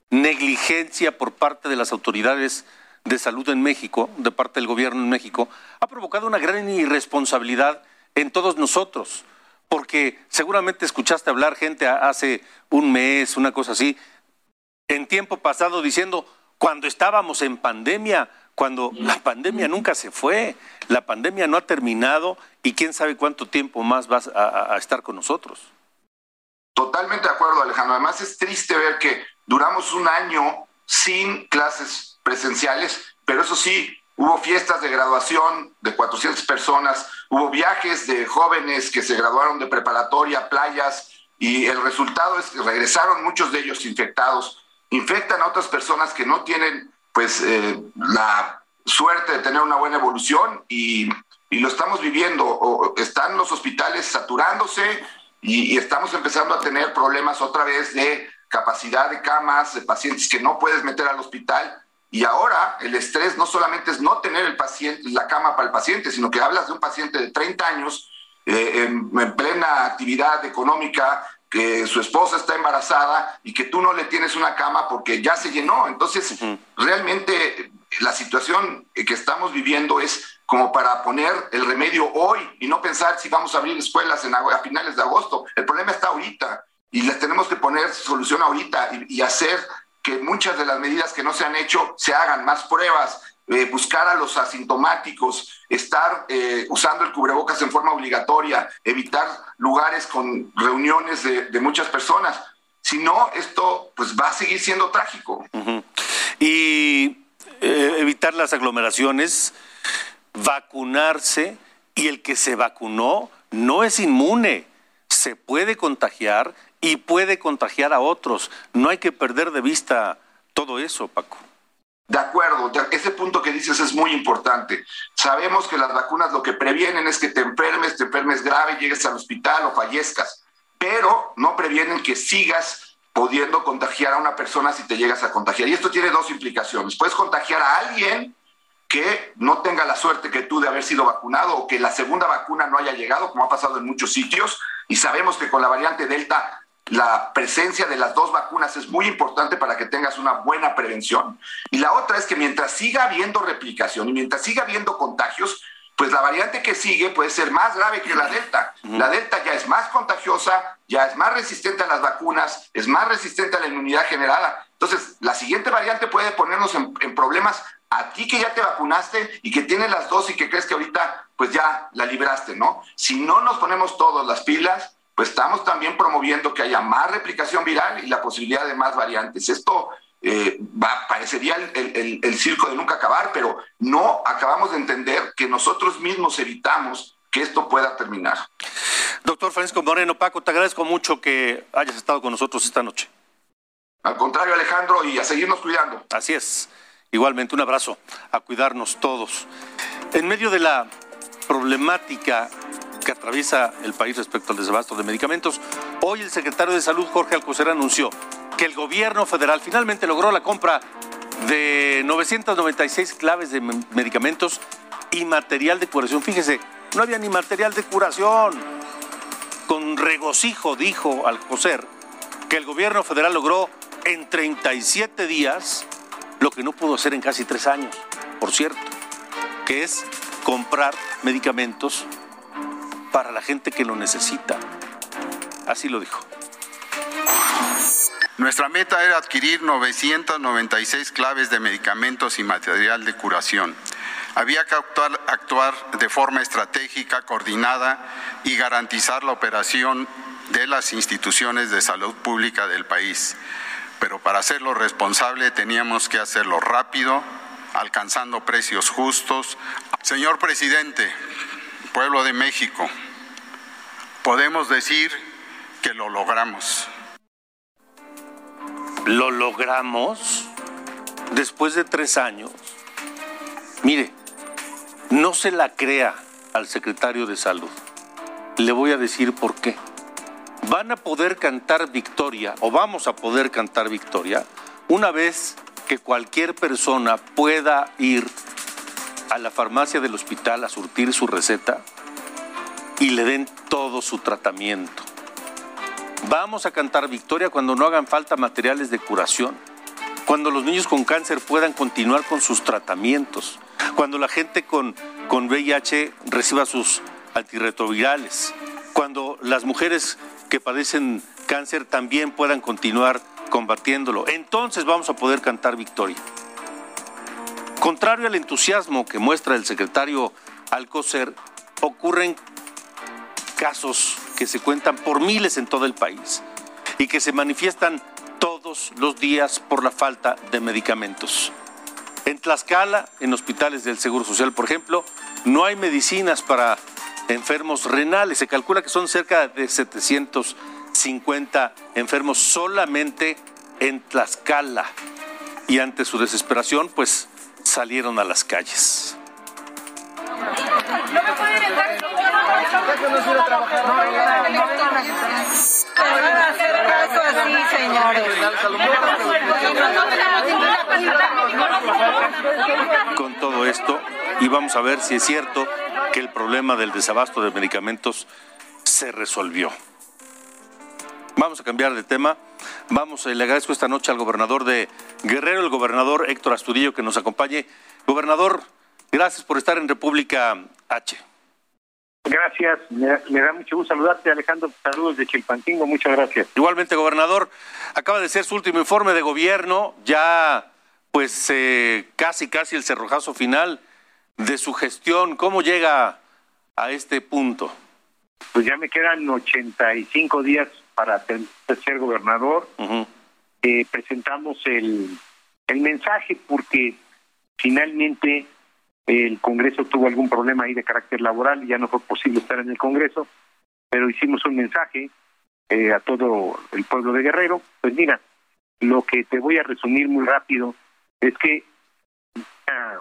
negligencia por parte de las autoridades de salud en México, de parte del gobierno en México, ha provocado una gran irresponsabilidad en todos nosotros, porque seguramente escuchaste hablar gente hace un mes, una cosa así, en tiempo pasado diciendo, cuando estábamos en pandemia, cuando la pandemia nunca se fue, la pandemia no ha terminado y quién sabe cuánto tiempo más vas a, estar con nosotros. Totalmente de acuerdo, Alejandro. Además es triste ver que duramos un año sin clases presenciales, pero eso sí, hubo fiestas de graduación de 400 personas, hubo viajes de jóvenes que se graduaron de preparatoria, playas, y el resultado es que regresaron muchos de ellos infectados, infectan a otras personas que no tienen pues eh, la suerte de tener una buena evolución y, lo estamos viviendo. están los hospitales saturándose y, estamos empezando a tener problemas otra vez de capacidad de camas, de pacientes que no puedes meter al hospital. Y ahora el estrés no solamente es no tener el paciente, la cama para el paciente, sino que hablas de un paciente de 30 años eh, en, plena actividad económica, que su esposa está embarazada y que tú no le tienes una cama porque ya se llenó. Entonces, realmente la situación que estamos viviendo es como para poner el remedio hoy y no pensar si vamos a abrir escuelas en, a finales de agosto. El problema está ahorita y les tenemos que poner solución ahorita y, hacer que muchas de las medidas que no se han hecho se hagan, más pruebas, eh, buscar a los asintomáticos, estar eh, usando el cubrebocas en forma obligatoria, evitar lugares con reuniones de, muchas personas. Si no, esto pues va a seguir siendo trágico. Y eh, evitar las aglomeraciones, vacunarse y el que se vacunó no es inmune, se puede contagiar y puede contagiar a otros. No hay que perder de vista todo eso, Paco. De acuerdo, ese punto que dices es muy importante. Sabemos que las vacunas lo que previenen es que te enfermes, te enfermes grave, llegues al hospital o fallezcas, pero no previenen que sigas pudiendo contagiar a una persona si te llegas a contagiar. Y esto tiene dos implicaciones. Puedes contagiar a alguien que no tenga la suerte que tú de haber sido vacunado o que la segunda vacuna no haya llegado, como ha pasado en muchos sitios. Y sabemos que con la variante Delta la presencia de las dos vacunas es muy importante para que tengas una buena prevención. Y la otra es que mientras siga habiendo replicación y mientras siga habiendo contagios, pues la variante que sigue puede ser más grave que la Delta. La Delta ya es más contagiosa, ya es más resistente a las vacunas, es más resistente a la inmunidad generada. Entonces, la siguiente variante puede ponernos en, en problemas a ti que ya te vacunaste y que tienes las dos y que crees que ahorita pues ya la libraste, ¿no? Si no nos ponemos todos las pilas, pues estamos también promoviendo que haya más replicación viral y la posibilidad de más variantes. Esto eh, va, parecería el, el, circo de nunca acabar, pero no acabamos de entender que nosotros mismos evitamos que esto pueda terminar. Doctor Francisco Moreno, Paco, te agradezco mucho que hayas estado con nosotros esta noche. Al contrario, Alejandro, y a seguirnos cuidando. Así es. Igualmente, un abrazo, a cuidarnos todos. En medio de la problemática que atraviesa el país respecto al desabasto de medicamentos. Hoy el secretario de Salud, Jorge Alcocer, anunció que el gobierno federal finalmente logró la compra de 996 claves de medicamentos y material de curación. Fíjese, no había ni material de curación. Con regocijo dijo Alcocer que el gobierno federal logró en 37 días lo que no pudo hacer en casi tres años, por cierto, que es comprar medicamentos para la gente que lo necesita. Así lo dijo. Nuestra meta era adquirir 996 claves de medicamentos y material de curación. Había que actuar, actuar, de forma estratégica, coordinada y garantizar la operación de las instituciones de salud pública del país. Pero para hacerlo responsable teníamos que hacerlo rápido, alcanzando precios justos. Señor presidente, pueblo de México, podemos decir que lo logramos. ¿Lo logramos? Después de tres años. Mire, no se la crea al secretario de salud. Le voy a decir por qué. Van a poder cantar victoria, o vamos a poder cantar victoria, una vez que cualquier persona pueda ir a la farmacia del hospital a surtir su receta y le den todo su tratamiento. Vamos a cantar victoria cuando no hagan falta materiales de curación, cuando los niños con cáncer puedan continuar con sus tratamientos, cuando la gente con, con VIH reciba sus antirretrovirales, cuando las mujeres que padecen cáncer también puedan continuar combatiéndolo. Entonces vamos a poder cantar victoria. Contrario al entusiasmo que muestra el secretario Alcocer, ocurren casos que se cuentan por miles en todo el país y que se manifiestan todos los días por la falta de medicamentos. En Tlaxcala, en hospitales del Seguro Social, por ejemplo, no hay medicinas para enfermos renales. Se calcula que son cerca de 750 enfermos solamente en Tlaxcala. Y ante su desesperación, pues salieron a las calles. Con todo esto, y vamos a ver si es cierto que el problema del desabasto de medicamentos se resolvió. Vamos a cambiar de tema. Vamos, eh, le agradezco esta noche al gobernador de Guerrero, el gobernador Héctor Astudillo, que nos acompañe. Gobernador, gracias por estar en República H. Gracias, me da, mucho gusto saludarte, Alejandro. Saludos de Chilpantingo, muchas gracias. Igualmente, gobernador, acaba de ser su último informe de gobierno, ya pues eh, casi, casi el cerrojazo final de su gestión. ¿Cómo llega a este punto? Pues ya me quedan 85 días para ser gobernador. Eh, presentamos el, el mensaje porque finalmente el Congreso tuvo algún problema ahí de carácter laboral y ya no fue posible estar en el Congreso, pero hicimos un mensaje eh, a todo el pueblo de Guerrero. Pues mira, lo que te voy a resumir muy rápido es que a,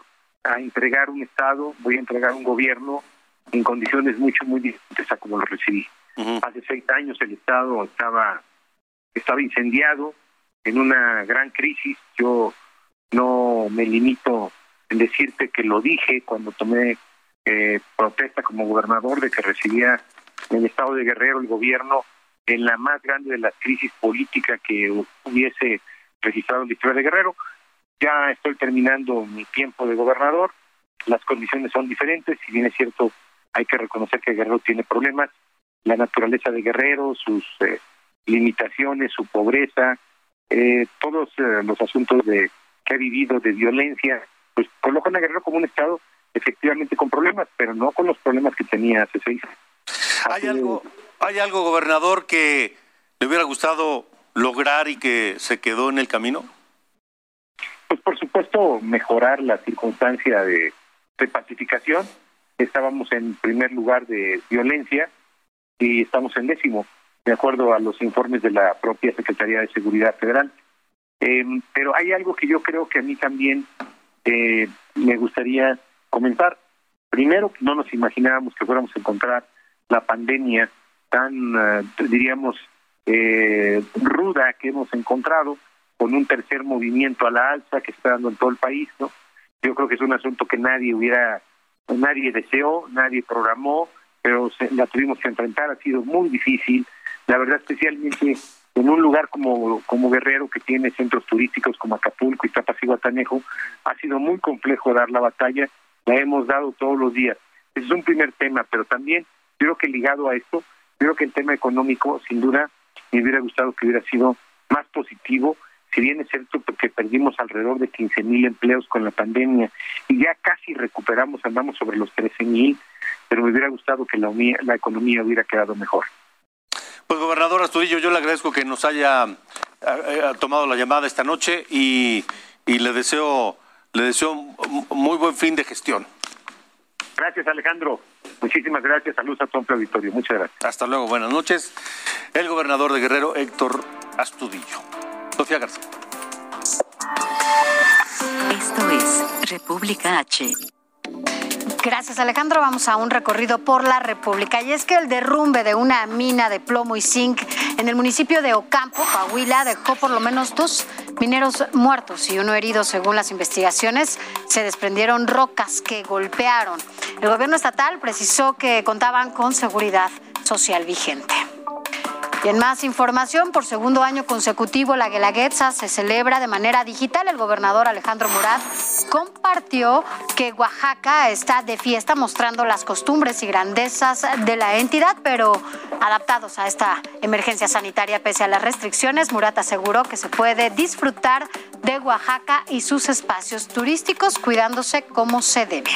a entregar un Estado, voy a entregar un gobierno en condiciones mucho, muy distintas a como lo recibí. Hace seis años el Estado estaba, estaba incendiado en una gran crisis. Yo no me limito en decirte que lo dije cuando tomé eh, protesta como gobernador de que recibía el Estado de Guerrero el gobierno en la más grande de las crisis políticas que hubiese registrado la historia de Guerrero. Ya estoy terminando mi tiempo de gobernador, las condiciones son diferentes, si bien es cierto, hay que reconocer que Guerrero tiene problemas, la naturaleza de Guerrero, sus eh, limitaciones, su pobreza, eh, todos eh, los asuntos de que ha vivido de violencia, pues colocan a Guerrero como un estado efectivamente con problemas, pero no con los problemas que tenía hace seis años. ¿Hay algo, ¿Hay algo, gobernador, que le hubiera gustado lograr y que se quedó en el camino? Pues por supuesto mejorar la circunstancia de, de pacificación. Estábamos en primer lugar de violencia, y estamos en décimo, de acuerdo a los informes de la propia Secretaría de Seguridad Federal. Eh, pero hay algo que yo creo que a mí también eh, me gustaría comentar. Primero, no nos imaginábamos que fuéramos a encontrar la pandemia tan, eh, diríamos, ruda que hemos encontrado, con un tercer movimiento a la alza que está dando en todo el país, ¿no? Yo creo que es un asunto que nadie hubiera, nadie deseó, nadie programó, pero la tuvimos que enfrentar, ha sido muy difícil, la verdad especialmente en un lugar como, como Guerrero que tiene centros turísticos como Acapulco y Tapas y Guatanejo, ha sido muy complejo dar la batalla, la hemos dado todos los días. Ese es un primer tema, pero también creo que ligado a esto, creo que el tema económico, sin duda, me hubiera gustado que hubiera sido más positivo, si bien es cierto que perdimos alrededor de 15 mil empleos con la pandemia y ya casi recuperamos, andamos sobre los 13 mil, pero me hubiera gustado que la, la economía hubiera quedado mejor. Pues gobernador Astudillo, yo le agradezco que nos haya eh, eh, tomado la llamada esta noche y, y le deseo le deseo muy buen fin de gestión. Gracias Alejandro. Muchísimas gracias. Saludos a todo el auditorio. Muchas gracias. Hasta luego. Buenas noches. El gobernador de Guerrero, Héctor Astudillo. Sofía García. Esto es República H. Gracias Alejandro. Vamos a un recorrido por la República. Y es que el derrumbe de una mina de plomo y zinc en el municipio de Ocampo, Coahuila, dejó por lo menos dos mineros muertos y uno herido según las investigaciones. Se desprendieron rocas que golpearon. El gobierno estatal precisó que contaban con seguridad social vigente. Y en más información, por segundo año consecutivo, la Guelaguetza se celebra de manera digital. El gobernador Alejandro Murat compartió que Oaxaca está de fiesta mostrando las costumbres y grandezas de la entidad, pero adaptados a esta emergencia sanitaria pese a las restricciones. Murat aseguró que se puede disfrutar de Oaxaca y sus espacios turísticos cuidándose como se debe.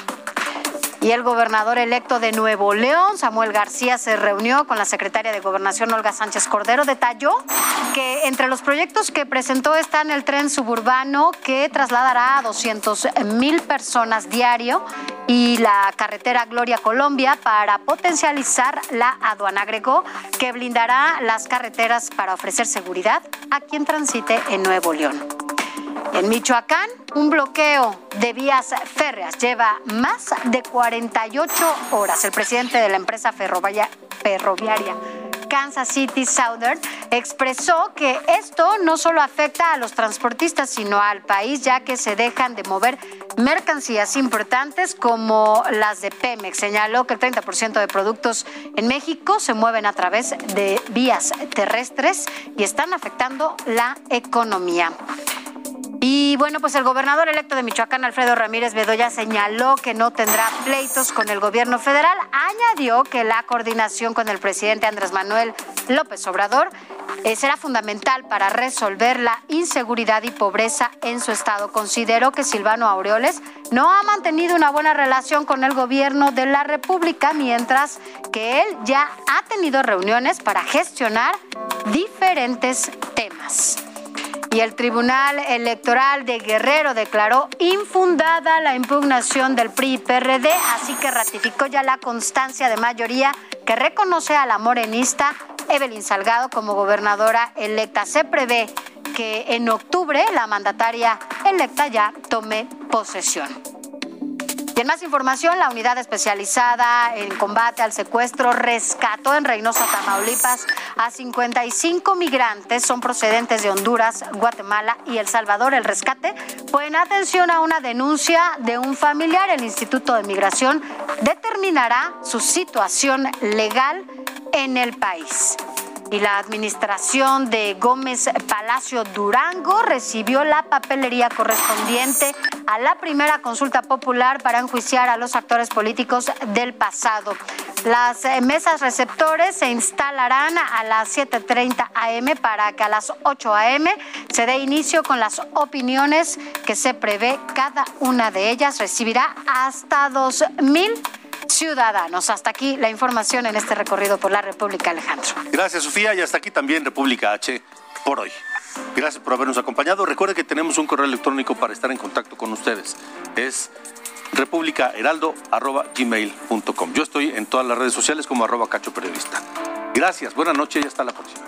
Y el gobernador electo de Nuevo León, Samuel García, se reunió con la secretaria de Gobernación, Olga Sánchez Cordero. Detalló que entre los proyectos que presentó están el tren suburbano que trasladará a 200 mil personas diario y la carretera Gloria Colombia para potencializar la aduana. Agregó que blindará las carreteras para ofrecer seguridad a quien transite en Nuevo León. En Michoacán, un bloqueo de vías férreas lleva más de 48 horas. El presidente de la empresa ferroviaria, Kansas City Southern expresó que esto no solo afecta a los transportistas, sino al país, ya que se dejan de mover mercancías importantes como las de Pemex. Señaló que el 30% de productos en México se mueven a través de vías terrestres y están afectando la economía. Y bueno, pues el gobernador electo de Michoacán, Alfredo Ramírez Bedoya, señaló que no tendrá pleitos con el gobierno federal. Añadió que la coordinación con el presidente Andrés Manuel López Obrador eh, será fundamental para resolver la inseguridad y pobreza en su estado. Consideró que Silvano Aureoles no ha mantenido una buena relación con el gobierno de la República, mientras que él ya ha tenido reuniones para gestionar diferentes temas. Y el Tribunal Electoral de Guerrero declaró infundada la impugnación del PRI-PRD, así que ratificó ya la constancia de mayoría que reconoce a la morenista Evelyn Salgado como gobernadora electa. Se prevé que en octubre la mandataria electa ya tome posesión. Y en más información, la unidad especializada en combate al secuestro rescató en Reynosa, Tamaulipas, a 55 migrantes. Son procedentes de Honduras, Guatemala y El Salvador. El rescate fue en atención a una denuncia de un familiar. El Instituto de Migración determinará su situación legal en el país y la administración de Gómez Palacio Durango recibió la papelería correspondiente a la primera consulta popular para enjuiciar a los actores políticos del pasado. Las eh, mesas receptores se instalarán a las 7.30 am para que a las 8 am se dé inicio con las opiniones que se prevé. Cada una de ellas recibirá hasta 2.000 ciudadanos. Hasta aquí la información en este recorrido por la República, Alejandro. Gracias, Sofía, y hasta aquí también República H por hoy. Gracias por habernos acompañado. Recuerde que tenemos un correo electrónico para estar en contacto con ustedes. Es republicaheraldo.gmail.com. Yo estoy en todas las redes sociales como arroba cacho periodista. Gracias, buenas noches y hasta la próxima.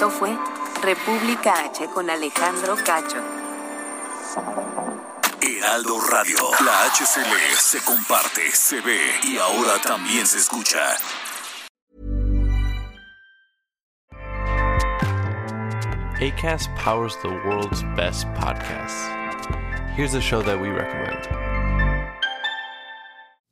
Esto fue República H con Alejandro Cacho. Heraldo Radio, la HCL se comparte, se ve y ahora también se escucha. ACAST powers the world's best podcasts. Here's a show that we recommend.